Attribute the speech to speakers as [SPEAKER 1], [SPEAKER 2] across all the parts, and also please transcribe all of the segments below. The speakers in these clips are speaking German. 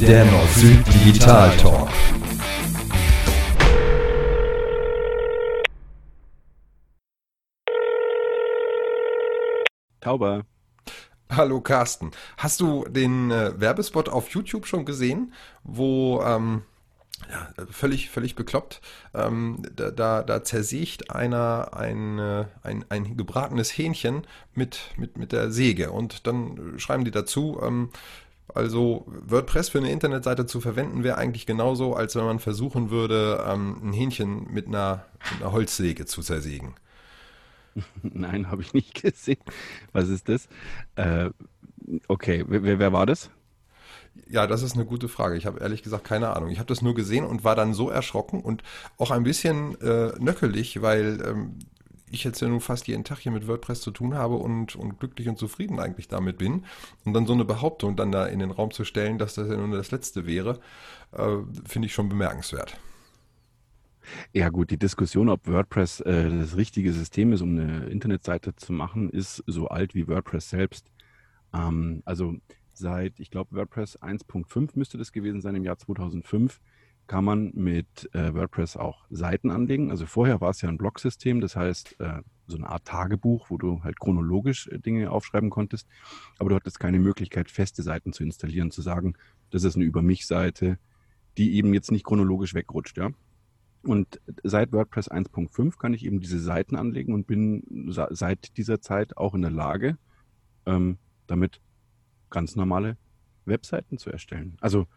[SPEAKER 1] Der Nord-Süd Digital Talk.
[SPEAKER 2] Tauber.
[SPEAKER 3] Hallo Carsten. Hast du den äh, Werbespot auf YouTube schon gesehen, wo ähm, ja, völlig, völlig bekloppt. Ähm, da, da, da zersägt einer ein, äh, ein, ein gebratenes Hähnchen mit, mit, mit der Säge und dann schreiben die dazu, ähm, also WordPress für eine Internetseite zu verwenden wäre eigentlich genauso, als wenn man versuchen würde, ähm, ein Hähnchen mit einer, mit einer Holzsäge zu zersägen.
[SPEAKER 2] Nein, habe ich nicht gesehen. Was ist das? Äh, okay, wer, wer war das?
[SPEAKER 3] Ja, das ist eine gute Frage. Ich habe ehrlich gesagt keine Ahnung. Ich habe das nur gesehen und war dann so erschrocken und auch ein bisschen äh, nöckelig, weil ähm, ich jetzt ja nun fast jeden Tag hier mit WordPress zu tun habe und, und glücklich und zufrieden eigentlich damit bin. Und dann so eine Behauptung dann da in den Raum zu stellen, dass das ja nun das Letzte wäre, äh, finde ich schon bemerkenswert.
[SPEAKER 2] Ja gut, die Diskussion, ob WordPress äh, das richtige System ist, um eine Internetseite zu machen, ist so alt wie WordPress selbst. Ähm, also seit, ich glaube, WordPress 1.5 müsste das gewesen sein im Jahr 2005, kann man mit äh, WordPress auch Seiten anlegen. Also vorher war es ja ein Blogsystem, das heißt äh, so eine Art Tagebuch, wo du halt chronologisch äh, Dinge aufschreiben konntest, aber du hattest keine Möglichkeit, feste Seiten zu installieren, zu sagen, das ist eine Über mich-Seite, die eben jetzt nicht chronologisch wegrutscht, ja. Und seit WordPress 1.5 kann ich eben diese Seiten anlegen und bin seit dieser Zeit auch in der Lage, ähm, damit ganz normale Webseiten zu erstellen. Also,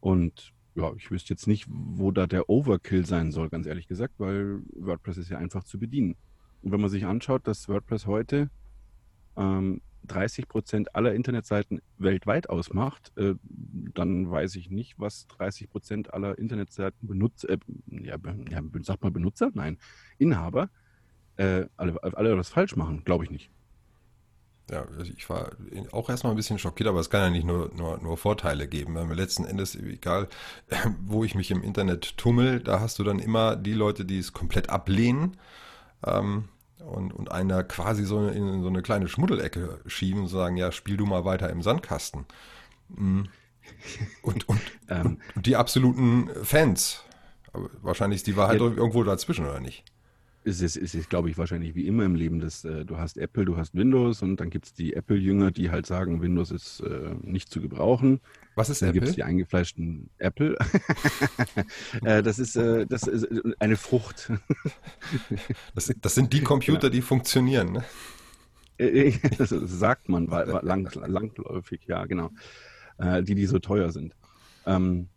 [SPEAKER 2] und ja, ich wüsste jetzt nicht, wo da der Overkill sein soll, ganz ehrlich gesagt, weil WordPress ist ja einfach zu bedienen. Und wenn man sich anschaut, dass WordPress heute ähm, 30 Prozent aller Internetseiten weltweit ausmacht, äh, dann weiß ich nicht, was 30 Prozent aller Internetseiten Benutzer, äh, ja, ja, sagt mal Benutzer? Nein, Inhaber, äh, alle, alle was falsch machen, glaube ich nicht.
[SPEAKER 3] Ja, also ich war auch erstmal ein bisschen schockiert, aber es kann ja nicht nur, nur, nur Vorteile geben. Weil letzten Endes, egal wo ich mich im Internet tummel, da hast du dann immer die Leute, die es komplett ablehnen ähm, und, und einer quasi so in so eine kleine Schmuddelecke schieben und sagen, ja, spiel du mal weiter im Sandkasten. Mm. Und, und, ähm. und die absoluten Fans. Aber wahrscheinlich ist die Wahrheit ja. irgendwo dazwischen, oder nicht?
[SPEAKER 2] Es ist, es ist, glaube ich, wahrscheinlich wie immer im Leben, dass äh, du hast Apple, du hast Windows und dann gibt es die Apple-Jünger, die halt sagen, Windows ist äh, nicht zu gebrauchen.
[SPEAKER 3] Was ist
[SPEAKER 2] dann
[SPEAKER 3] Apple?
[SPEAKER 2] Dann gibt es die eingefleischten Apple. äh, das, ist, äh, das ist eine Frucht.
[SPEAKER 3] das, das, sind die Computer, genau. die funktionieren, ne?
[SPEAKER 2] Äh, äh, das sagt man lang, langläufig, ja, genau. die, die so teuer sind. Ähm,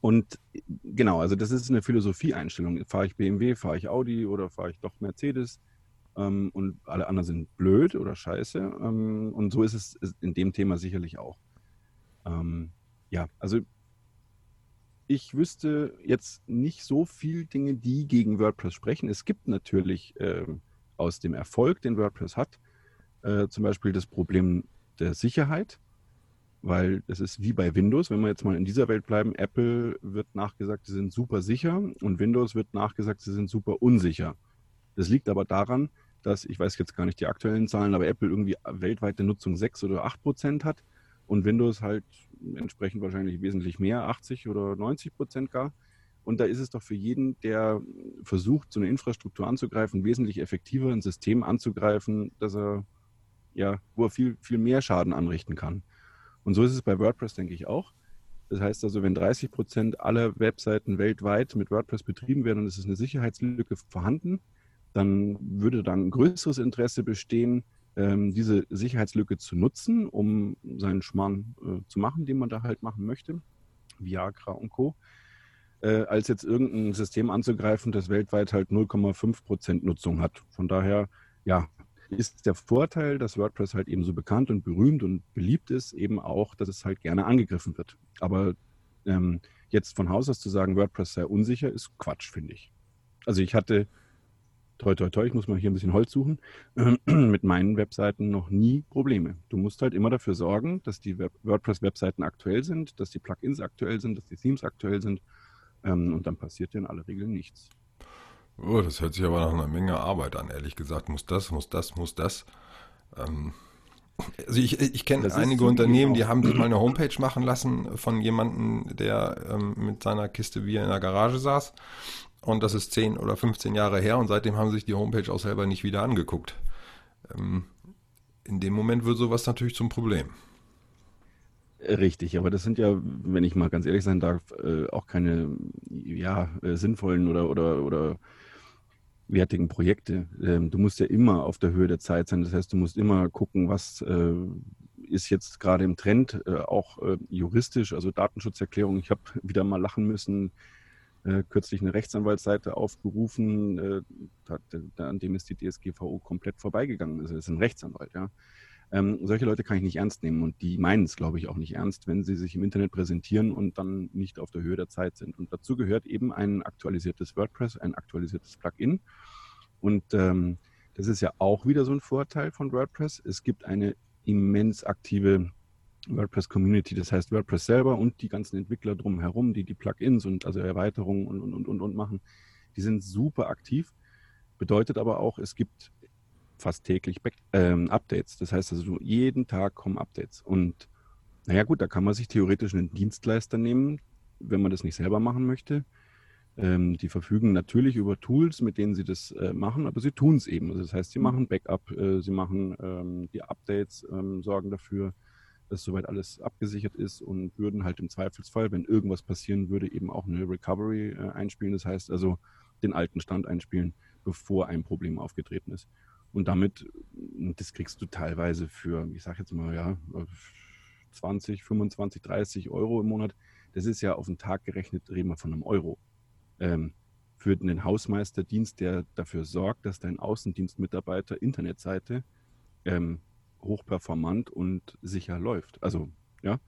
[SPEAKER 2] und genau, also das ist eine Philosophieeinstellung. Fahre ich BMW, fahre ich Audi oder fahre ich doch Mercedes? Ähm, und alle anderen sind blöd oder scheiße. Ähm, und so ist es in dem Thema sicherlich auch. Ähm, ja, also ich wüsste jetzt nicht so viel Dinge, die gegen WordPress sprechen. Es gibt natürlich äh, aus dem Erfolg, den WordPress hat, äh, zum Beispiel das Problem der Sicherheit weil es ist wie bei Windows, wenn wir jetzt mal in dieser Welt bleiben, Apple wird nachgesagt, sie sind super sicher und Windows wird nachgesagt, sie sind super unsicher. Das liegt aber daran, dass, ich weiß jetzt gar nicht die aktuellen Zahlen, aber Apple irgendwie weltweite Nutzung 6 oder 8 Prozent hat und Windows halt entsprechend wahrscheinlich wesentlich mehr, 80 oder 90 Prozent gar. Und da ist es doch für jeden, der versucht, so eine Infrastruktur anzugreifen, wesentlich effektiver ein System anzugreifen, dass er, ja, wo er viel, viel mehr Schaden anrichten kann. Und so ist es bei WordPress, denke ich, auch. Das heißt also, wenn 30 Prozent aller Webseiten weltweit mit WordPress betrieben werden und es ist eine Sicherheitslücke vorhanden, dann würde dann größeres Interesse bestehen, ähm, diese Sicherheitslücke zu nutzen, um seinen Schmarrn äh, zu machen, den man da halt machen möchte, Viagra und Co., äh, als jetzt irgendein System anzugreifen, das weltweit halt 0,5 Prozent Nutzung hat. Von daher, ja, ist der Vorteil, dass WordPress halt eben so bekannt und berühmt und beliebt ist, eben auch, dass es halt gerne angegriffen wird. Aber ähm, jetzt von Haus aus zu sagen, WordPress sei unsicher, ist Quatsch, finde ich. Also ich hatte, toi, toi, toi, ich muss mal hier ein bisschen Holz suchen, äh, mit meinen Webseiten noch nie Probleme. Du musst halt immer dafür sorgen, dass die WordPress-Webseiten aktuell sind, dass die Plugins aktuell sind, dass die Themes aktuell sind. Ähm, und dann passiert dir in aller Regel nichts.
[SPEAKER 3] Oh, das hört sich aber nach einer Menge Arbeit an, ehrlich gesagt. Muss das, muss das, muss das. Ähm, Also ich, ich kenne einige Unternehmen, die haben sich mal eine Homepage machen lassen von jemandem, der ähm, mit seiner Kiste Bier in der Garage saß. Und das ist 10 oder 15 Jahre her und seitdem haben sich die Homepage auch selber nicht wieder angeguckt. Ähm, in dem Moment wird sowas natürlich zum Problem.
[SPEAKER 2] Richtig, aber das sind ja, wenn ich mal ganz ehrlich sein darf, äh, auch keine ja, äh, sinnvollen oder, oder, oder wertigen Projekte. Ähm, du musst ja immer auf der Höhe der Zeit sein. Das heißt, du musst immer gucken, was äh, ist jetzt gerade im Trend, auch juristisch, also Datenschutzerklärung. Ich habe wieder mal lachen müssen, kürzlich eine Rechtsanwaltsseite aufgerufen, an dem ist die DSGVO komplett vorbeigegangen. Das ist ein Rechtsanwalt, ja. Ähm, solche Leute kann ich nicht ernst nehmen und die meinen es, glaube ich, auch nicht ernst, wenn sie sich im Internet präsentieren und dann nicht auf der Höhe der Zeit sind. Und dazu gehört eben ein aktualisiertes WordPress, ein aktualisiertes Plugin. Und ähm, das ist ja auch wieder so ein Vorteil von WordPress. Es gibt eine immens aktive WordPress-Community, das heißt WordPress selber und die ganzen Entwickler drumherum, die die Plugins und also Erweiterungen und, und, und, und machen, die sind super aktiv. Bedeutet aber auch, es gibt fast täglich Back ähm, Updates. Das heißt also, jeden Tag kommen Updates. Und naja gut, da kann man sich theoretisch einen Dienstleister nehmen, wenn man das nicht selber machen möchte. Ähm, die verfügen natürlich über Tools, mit denen sie das äh, machen, aber sie tun es eben. Also das heißt, sie machen Backup, äh, sie machen ähm, die Updates, ähm, sorgen dafür, dass soweit alles abgesichert ist und würden halt im Zweifelsfall, wenn irgendwas passieren würde, eben auch eine Recovery äh, einspielen. Das heißt also den alten Stand einspielen, bevor ein Problem aufgetreten ist. Und damit, das kriegst du teilweise für, ich sage jetzt mal, ja, 20, 25, 30 Euro im Monat. Das ist ja auf den Tag gerechnet, reden wir von einem Euro. Ähm, für den Hausmeisterdienst, der dafür sorgt, dass dein Außendienstmitarbeiter Internetseite ähm, hochperformant und sicher läuft. Also, ja.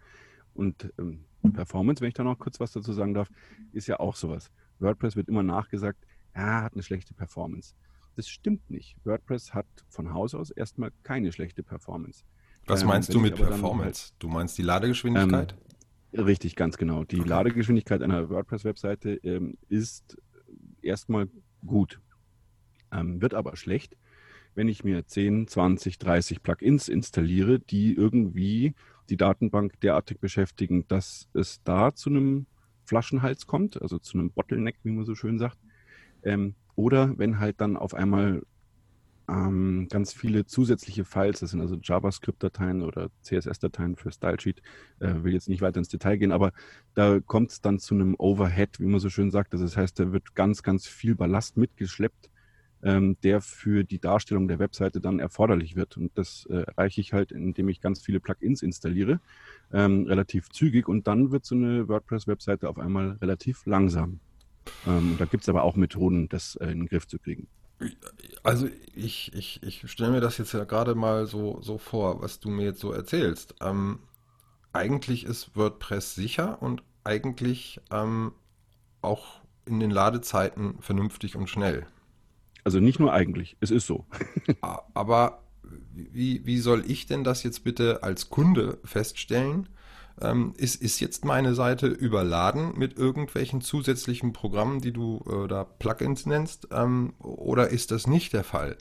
[SPEAKER 2] Und ähm, Performance, wenn ich da noch kurz was dazu sagen darf, ist ja auch sowas. WordPress wird immer nachgesagt, ja, hat eine schlechte Performance. Das stimmt nicht. WordPress hat von Haus aus erstmal keine schlechte Performance.
[SPEAKER 3] Was ähm, meinst du mit Performance? Halt, du meinst die Ladegeschwindigkeit?
[SPEAKER 2] Ähm, richtig, ganz genau. Die okay. Ladegeschwindigkeit einer WordPress-Webseite ähm, ist erstmal gut, ähm, wird aber schlecht, wenn ich mir 10, 20, 30 Plugins installiere, die irgendwie die Datenbank derartig beschäftigen, dass es da zu einem Flaschenhals kommt, also zu einem Bottleneck, wie man so schön sagt, ähm, oder wenn halt dann auf einmal ähm, ganz viele zusätzliche Files, das sind also JavaScript-Dateien oder CSS-Dateien für Stylesheet, äh, will jetzt nicht weiter ins Detail gehen, aber da kommt es dann zu einem Overhead, wie man so schön sagt. Also das heißt, da wird ganz, ganz viel Ballast mitgeschleppt, ähm, der für die Darstellung der Webseite dann erforderlich wird. Und das äh, erreiche ich halt, indem ich ganz viele Plugins installiere, ähm, relativ zügig und dann wird so eine WordPress-Webseite auf einmal relativ langsam. Ähm, da gibt es aber auch Methoden, das äh, in den Griff zu kriegen.
[SPEAKER 3] Also ich, ich, ich stelle mir das jetzt ja gerade mal so, so vor, was du mir jetzt so erzählst. Ähm, eigentlich ist WordPress sicher und eigentlich ähm, auch in den Ladezeiten vernünftig und schnell.
[SPEAKER 2] Also nicht nur eigentlich, es ist so.
[SPEAKER 3] Aber wie, wie soll ich denn das jetzt bitte als Kunde feststellen? Ähm, ist, ist jetzt meine Seite überladen mit irgendwelchen zusätzlichen Programmen, die du äh, da Plugins nennst, ähm, oder ist das nicht der Fall?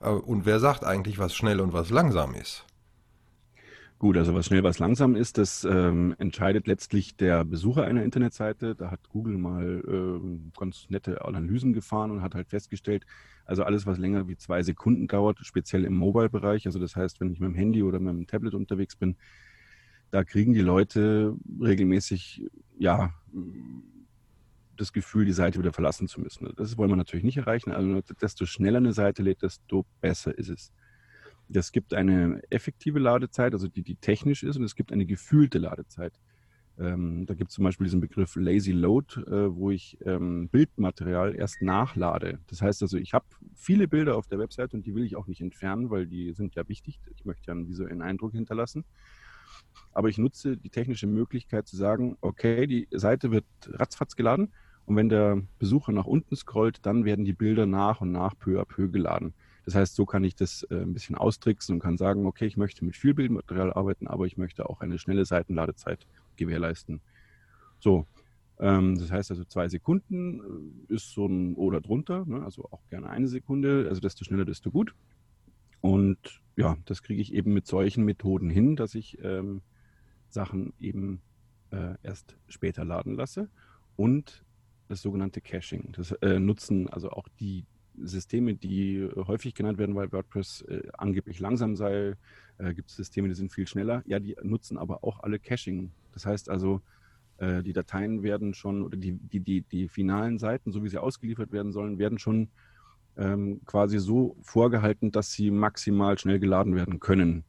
[SPEAKER 3] Äh, und wer sagt eigentlich, was schnell und was langsam ist?
[SPEAKER 2] Gut, also was schnell, was langsam ist, das ähm, entscheidet letztlich der Besucher einer Internetseite. Da hat Google mal äh, ganz nette Analysen gefahren und hat halt festgestellt, also alles, was länger wie zwei Sekunden dauert, speziell im Mobile-Bereich, also das heißt, wenn ich mit dem Handy oder mit dem Tablet unterwegs bin, da kriegen die Leute regelmäßig, ja, das Gefühl, die Seite wieder verlassen zu müssen. Das wollen wir natürlich nicht erreichen. Also desto schneller eine Seite lädt, desto besser ist es. Es gibt eine effektive Ladezeit, also die, die technisch ist, und es gibt eine gefühlte Ladezeit. Ähm, da gibt es zum Beispiel diesen Begriff Lazy Load, äh, wo ich ähm, Bildmaterial erst nachlade. Das heißt also, ich habe viele Bilder auf der Website und die will ich auch nicht entfernen, weil die sind ja wichtig. Ich möchte ja einen visuellen Eindruck hinterlassen aber ich nutze die technische Möglichkeit zu sagen, okay, die Seite wird ratzfatz geladen und wenn der Besucher nach unten scrollt, dann werden die Bilder nach und nach peu à peu geladen. Das heißt, so kann ich das äh, ein bisschen austricksen und kann sagen, okay, ich möchte mit viel Bildmaterial arbeiten, aber ich möchte auch eine schnelle Seitenladezeit gewährleisten. So, ähm, das heißt also zwei Sekunden äh, ist so ein oder drunter, ne? also auch gerne eine Sekunde, also desto schneller, desto gut. Und ja, das kriege ich eben mit solchen Methoden hin, dass ich ähm, Sachen eben äh, erst später laden lasse. Und das sogenannte Caching. Das äh, nutzen also auch die Systeme, die häufig genannt werden, weil WordPress äh, angeblich langsam sei. Äh, Gibt es Systeme, die sind viel schneller. Ja, die nutzen aber auch alle Caching. Das heißt also, äh, die Dateien werden schon, oder die, die, die, die finalen Seiten, so wie sie ausgeliefert werden sollen, werden schon ähm, quasi so vorgehalten, dass sie maximal schnell geladen werden können.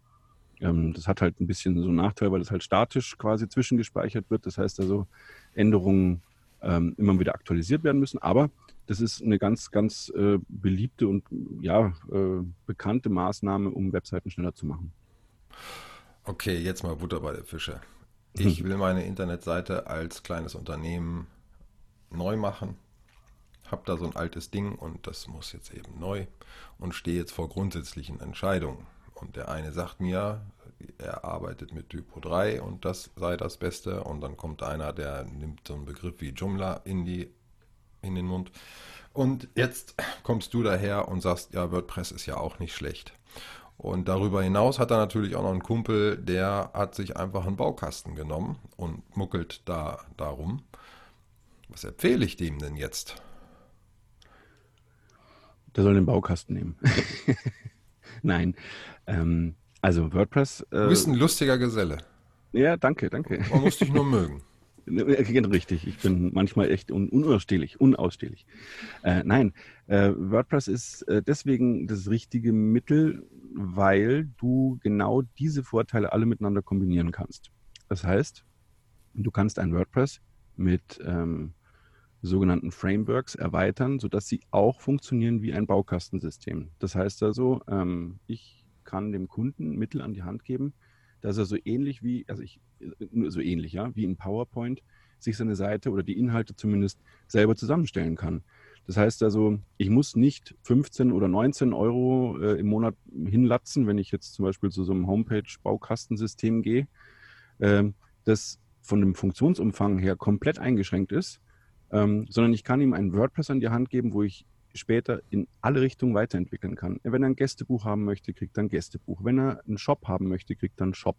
[SPEAKER 2] Ähm, das hat halt ein bisschen so einen Nachteil, weil es halt statisch quasi zwischengespeichert wird. Das heißt also, Änderungen ähm, immer wieder aktualisiert werden müssen. Aber das ist eine ganz, ganz äh, beliebte und ja, äh, bekannte Maßnahme, um Webseiten schneller zu machen.
[SPEAKER 3] Okay, jetzt mal Butter bei der Fische. Ich hm. will meine Internetseite als kleines Unternehmen neu machen, habe da so ein altes Ding und das muss jetzt eben neu und stehe jetzt vor grundsätzlichen Entscheidungen. Und der eine sagt mir, er arbeitet mit Typo 3 und das sei das Beste. Und dann kommt einer, der nimmt so einen Begriff wie Joomla in die in den Mund. Und jetzt kommst du daher und sagst, ja, WordPress ist ja auch nicht schlecht. Und darüber hinaus hat er natürlich auch noch einen Kumpel, der hat sich einfach einen Baukasten genommen und muckelt da darum. Was empfehle ich dem denn jetzt?
[SPEAKER 2] Der soll den Baukasten nehmen. Nein. Ähm, also WordPress.
[SPEAKER 3] Äh, du bist ein lustiger Geselle.
[SPEAKER 2] Ja, danke, danke.
[SPEAKER 3] Man muss dich nur mögen.
[SPEAKER 2] Richtig, ich bin manchmal echt un unausstehlich, unausstehlich. Äh, nein, äh, WordPress ist äh, deswegen das richtige Mittel, weil du genau diese Vorteile alle miteinander kombinieren kannst. Das heißt, du kannst ein WordPress mit ähm, sogenannten Frameworks erweitern, sodass sie auch funktionieren wie ein Baukastensystem. Das heißt also, ähm, ich kann dem Kunden Mittel an die Hand geben, dass er so ähnlich wie, also ich, so ähnlich, ja, wie in PowerPoint sich seine Seite oder die Inhalte zumindest selber zusammenstellen kann. Das heißt also, ich muss nicht 15 oder 19 Euro äh, im Monat hinlatzen, wenn ich jetzt zum Beispiel zu so einem Homepage-Baukastensystem gehe, äh, das von dem Funktionsumfang her komplett eingeschränkt ist, ähm, sondern ich kann ihm ein WordPress an die Hand geben, wo ich später in alle Richtungen weiterentwickeln kann. Wenn er ein Gästebuch haben möchte, kriegt er ein Gästebuch. Wenn er einen Shop haben möchte, kriegt er einen Shop.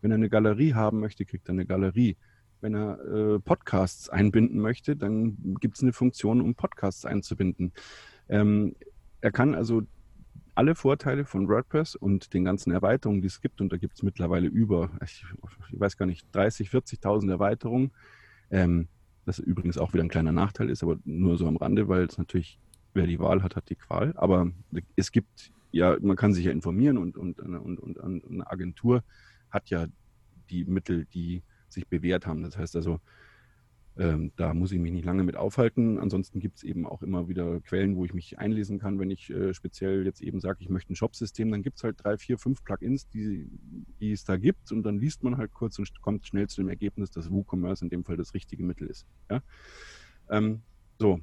[SPEAKER 2] Wenn er eine Galerie haben möchte, kriegt er eine Galerie. Wenn er äh, Podcasts einbinden möchte, dann gibt es eine Funktion, um Podcasts einzubinden. Ähm, er kann also alle Vorteile von WordPress und den ganzen Erweiterungen, die es gibt, und da gibt es mittlerweile über, ich, ich, weiß gar nicht, 30, 40.000 Erweiterungen, ähm, das übrigens auch wieder ein kleiner Nachteil ist, aber nur so am Rande, weil es natürlich wer die Wahl hat, hat die Qual. Aber es gibt ja, man kann sich ja informieren und, und, und, und, eine Agentur hat ja die Mittel, die sich bewährt haben. Das heißt also, ähm, da muss ich mich nicht lange mit aufhalten. Ansonsten gibt es eben auch immer wieder Quellen, wo ich mich einlesen kann. Wenn ich äh, speziell jetzt eben sage, ich möchte ein Shop-System, dann gibt es halt drei, vier, fünf Plugins, die, die es da gibt. Und dann liest man halt kurz und kommt schnell zu dem Ergebnis, dass WooCommerce in dem Fall das richtige Mittel ist. Ja? Ähm, so,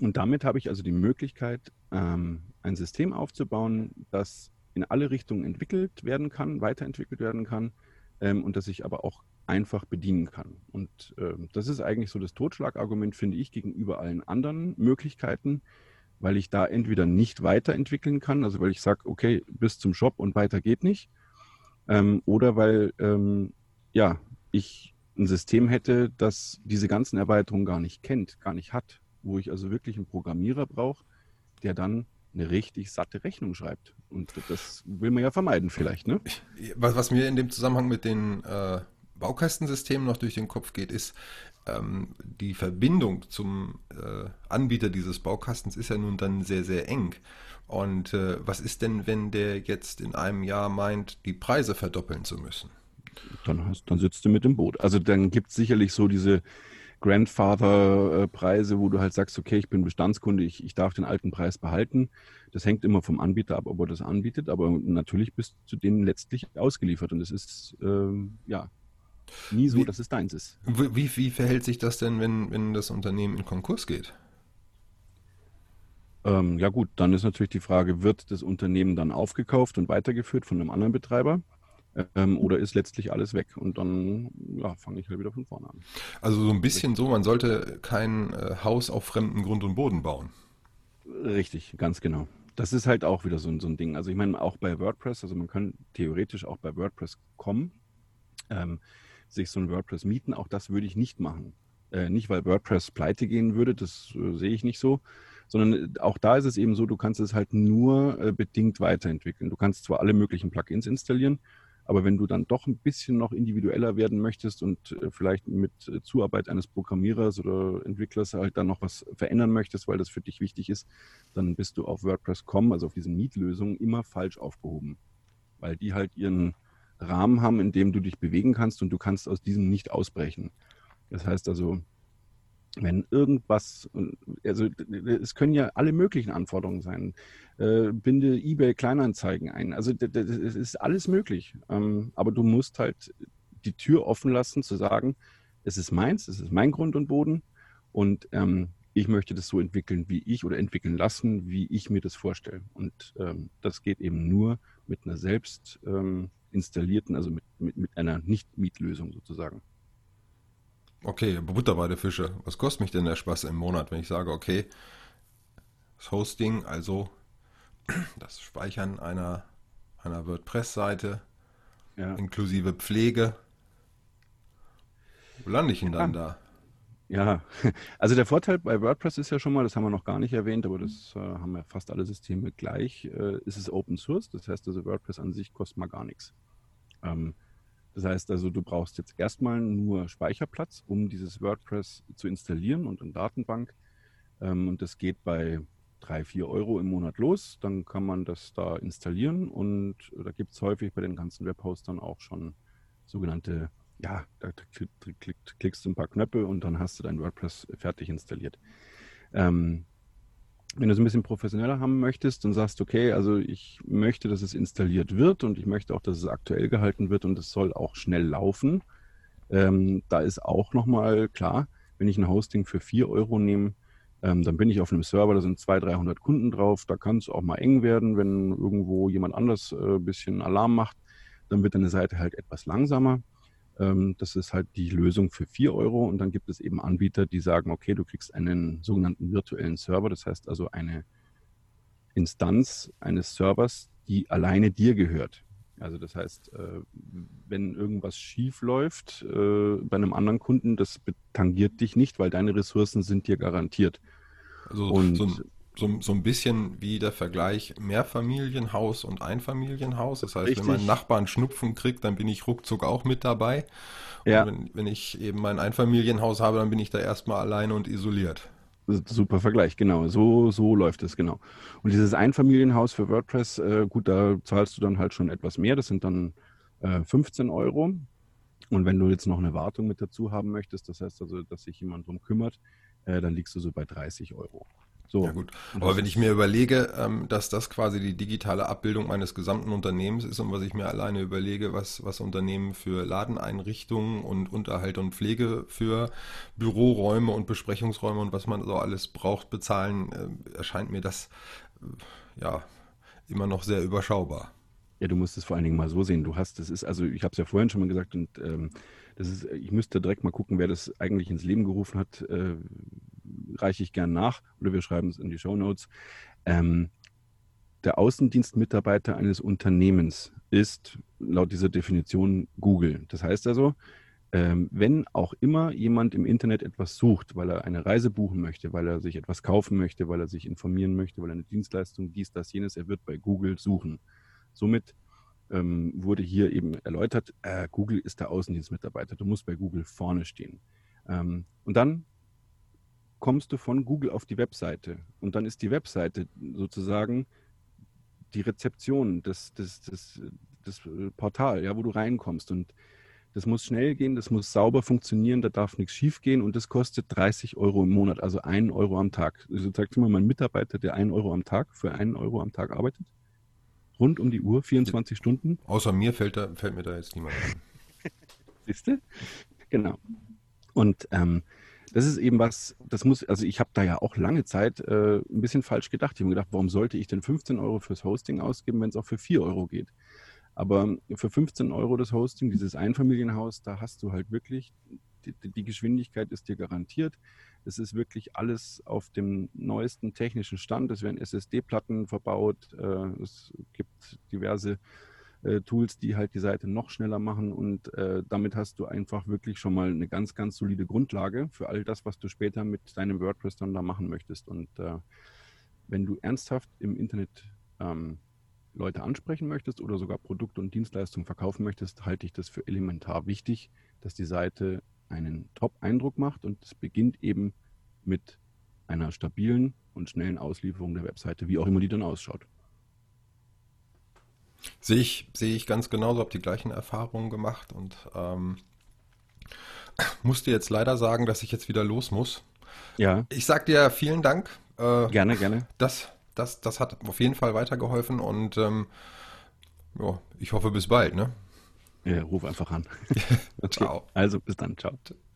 [SPEAKER 2] und damit habe ich also die Möglichkeit, ähm, ein System aufzubauen, das in alle Richtungen entwickelt werden kann, weiterentwickelt werden kann ähm, und das ich aber auch einfach bedienen kann. Und ähm, das ist eigentlich so das Totschlagargument, finde ich, gegenüber allen anderen Möglichkeiten, weil ich da entweder nicht weiterentwickeln kann, also weil ich sage, okay, bis zum Shop und weiter geht nicht, ähm, oder weil ähm, ja, ich ein System hätte, das diese ganzen Erweiterungen gar nicht kennt, gar nicht hat wo ich also wirklich einen Programmierer brauche, der dann eine richtig satte Rechnung schreibt. Und das will man ja vermeiden vielleicht, ne?
[SPEAKER 3] Was, was mir in dem Zusammenhang mit den äh, Baukastensystemen noch durch den Kopf geht, ist, ähm, die Verbindung zum äh, Anbieter dieses Baukastens ist ja nun dann sehr, sehr eng. Und äh, was ist denn, wenn der jetzt in einem Jahr meint, die Preise verdoppeln zu müssen?
[SPEAKER 2] Dann, hast, dann sitzt du mit dem Boot. Also dann gibt es sicherlich so diese, Grandfather-Preise, wo du halt sagst, okay, ich bin Bestandskunde, ich, ich darf den alten Preis behalten. Das hängt immer vom Anbieter ab, ob er das anbietet, aber natürlich bist du denen letztlich ausgeliefert und es ist ähm, ja nie so, wie, dass es deins ist.
[SPEAKER 3] Wie, wie verhält sich das denn, wenn, wenn das Unternehmen in Konkurs geht?
[SPEAKER 2] Ähm, ja gut, dann ist natürlich die Frage, wird das Unternehmen dann aufgekauft und weitergeführt von einem anderen Betreiber? Ähm, oder ist letztlich alles weg und dann ja, fange ich halt wieder von vorne an.
[SPEAKER 3] Also so ein bisschen so, man sollte kein äh, Haus auf fremden Grund und Boden bauen.
[SPEAKER 2] Richtig, ganz genau. das ist halt auch wieder so, ein- so ein Ding. Also ich meine, auch bei WordPress, also man kann theoretisch auch bei WordPress kommen, ähm, sich so ein WordPress mieten. Auch das würde ich nicht machen. Äh, nicht, weil WordPress pleite gehen würde, das äh, sehe ich nicht so, sondern äh, auch da ist es eben so, du kannst es halt nur bedingt weiterentwickeln. Du kannst zwar alle möglichen Plugins installieren, aber wenn du dann doch ein bisschen noch individueller werden möchtest und vielleicht mit Zuarbeit eines Programmierers oder Entwicklers halt dann noch was verändern möchtest, weil das für dich wichtig ist, dann bist du auf WordPress.com, also auf diesen Mietlösungen, immer falsch aufgehoben. Weil die halt ihren Rahmen haben, in dem du dich bewegen kannst und du kannst aus diesem nicht ausbrechen. Das heißt also, wenn irgendwas, also es können ja alle möglichen Anforderungen sein. Äh, binde eBay Kleinanzeigen ein. Also es ist alles möglich. Ähm, aber du musst halt die Tür offen lassen, zu sagen, es ist meins, es ist mein Grund und Boden und ähm, ich möchte das so entwickeln, wie ich oder entwickeln lassen, wie ich mir das vorstelle. Und ähm, das geht eben nur mit einer selbst ähm, installierten, also mit, mit, mit einer Nicht-Mietlösung sozusagen.
[SPEAKER 3] Okay, Butter bei der Fische. Was kostet mich denn der Spaß im Monat, wenn ich sage, okay, das Hosting, also das Speichern einer, einer WordPress-Seite
[SPEAKER 2] Ja.
[SPEAKER 3] inklusive Pflege. Wo lande ich denn dann da?
[SPEAKER 2] Ja, also der Vorteil bei WordPress ist ja schon mal, das haben wir noch gar nicht erwähnt, aber das äh, haben ja fast alle Systeme gleich, äh, ist es Open Source. Das heißt also, WordPress an sich kostet mal gar nichts. Ähm, das heißt also, du brauchst jetzt erstmal nur Speicherplatz, um dieses WordPress zu installieren und eine Datenbank. Ähm, und das geht bei drei, vier Euro im Monat los. Dann kann man das da installieren und da gibt es häufig bei den ganzen Webhostern auch schon sogenannte, ja, da klick, klick, klickst du ein paar Knöpfe und dann hast du dein WordPress fertig installiert. Ähm, wenn du es ein bisschen professioneller haben möchtest und sagst, okay, also ich möchte, dass es installiert wird und ich möchte auch, dass es aktuell gehalten wird und es soll auch schnell laufen, ähm, da ist auch nochmal klar, wenn ich ein Hosting für 4 Euro nehme, ähm, dann bin ich auf einem Server, da sind 200, 300 Kunden drauf, da kann es auch mal eng werden, wenn irgendwo jemand anders äh, ein bisschen Alarm macht, dann wird deine Seite halt etwas langsamer. Ähm, das ist halt die Lösung für 4 Euro und dann gibt es eben Anbieter, die sagen, okay, du kriegst einen sogenannten virtuellen Server, das heißt also eine Instanz eines Servers, die alleine dir gehört. Also das heißt, äh, wenn irgendwas schief läuft äh, bei einem anderen Kunden, das tangiert dich nicht, weil deine Ressourcen sind dir garantiert.
[SPEAKER 3] Also
[SPEAKER 2] Und-
[SPEAKER 3] so, ein- so, so ein bisschen wie der Vergleich Mehrfamilienhaus und Einfamilienhaus. Das heißt,
[SPEAKER 2] Richtig.
[SPEAKER 3] wenn mein Nachbar einen Schnupfen kriegt, dann bin ich ruckzuck auch mit dabei.
[SPEAKER 2] Ja.
[SPEAKER 3] Und wenn, wenn ich eben mein Einfamilienhaus habe, dann bin ich da erstmal alleine und isoliert.
[SPEAKER 2] Super Vergleich, genau. So, so läuft es, genau. Und dieses Einfamilienhaus für WordPress, äh, gut, da zahlst du dann halt schon etwas mehr. Das sind dann äh, 15 Euro. Und wenn du jetzt noch eine Wartung mit dazu haben möchtest, das heißt also, dass sich jemand drum kümmert, äh, dann liegst du so bei 30 Euro. So.
[SPEAKER 3] Ja gut, aber wenn ich mir überlege, ähm, dass das quasi die digitale Abbildung meines gesamten Unternehmens ist und was ich mir alleine überlege, was, was Unternehmen für Ladeneinrichtungen und Unterhalt und Pflege für Büroräume und Besprechungsräume und was man so alles braucht, bezahlen, äh, erscheint mir das äh, ja immer noch sehr überschaubar.
[SPEAKER 2] Ja, du musst es vor allen Dingen mal so sehen. Du hast, das ist, also ich habe es ja vorhin schon mal gesagt und ähm, das ist, ich müsste direkt mal gucken, wer das eigentlich ins Leben gerufen hat. Äh, reiche ich gern nach oder wir schreiben es in die Show Notes. Ähm, der Außendienstmitarbeiter eines Unternehmens ist laut dieser Definition Google. Das heißt also, ähm, wenn auch immer jemand im Internet etwas sucht, weil er eine Reise buchen möchte, weil er sich etwas kaufen möchte, weil er sich informieren möchte, weil er eine Dienstleistung, dies, das, jenes, er wird bei Google suchen. Somit ähm, wurde hier eben erläutert, äh, Google ist der Außendienstmitarbeiter. Du musst bei Google vorne stehen. Ähm, und dann kommst du von Google auf die Webseite. Und dann ist die Webseite sozusagen die Rezeption, das, das, das, das Portal, ja, wo du reinkommst. Und das muss schnell gehen, das muss sauber funktionieren, da darf nichts schief gehen und das kostet 30 Euro im Monat, also einen Euro am Tag. Also sagt immer mein Mitarbeiter, der einen Euro am Tag für einen Euro am Tag arbeitet. Rund um die Uhr, 24 Stunden.
[SPEAKER 3] Außer mir fällt, da, fällt mir da jetzt niemand ein.
[SPEAKER 2] Siehst du? Genau. Und ähm, das ist eben was, das muss, also ich habe da ja auch lange Zeit äh, ein bisschen falsch gedacht. Ich habe mir gedacht, warum sollte ich denn 15 Euro fürs Hosting ausgeben, wenn es auch für 4 Euro geht? Aber für 15 Euro das Hosting, dieses Einfamilienhaus, da hast du halt wirklich die, die Geschwindigkeit ist dir garantiert. Es ist wirklich alles auf dem neuesten technischen Stand. Es werden SSD-Platten verbaut. Äh, es gibt diverse äh, Tools, die halt die Seite noch schneller machen und äh, damit hast du einfach wirklich schon mal eine ganz, ganz solide Grundlage für all das, was du später mit deinem WordPress dann da machen möchtest. Und äh, wenn du ernsthaft im Internet ähm, Leute ansprechen möchtest oder sogar Produkte und Dienstleistungen verkaufen möchtest, halte ich das für elementar wichtig, dass die Seite einen Top-Eindruck macht und es beginnt eben mit einer stabilen und schnellen Auslieferung der Webseite, wie auch immer die dann ausschaut.
[SPEAKER 3] Sehe ich, sehe ich ganz genauso, habe die gleichen Erfahrungen gemacht und ähm, musste jetzt leider sagen, dass ich jetzt wieder los muss.
[SPEAKER 2] Ja.
[SPEAKER 3] Ich sage dir vielen Dank.
[SPEAKER 2] Äh, gerne, gerne.
[SPEAKER 3] Das, das, das hat auf jeden Fall weitergeholfen und ähm, ja, ich hoffe bis bald. Ne?
[SPEAKER 2] Ja, ruf einfach an.
[SPEAKER 3] okay. Ciao.
[SPEAKER 2] Also bis dann. Ciao.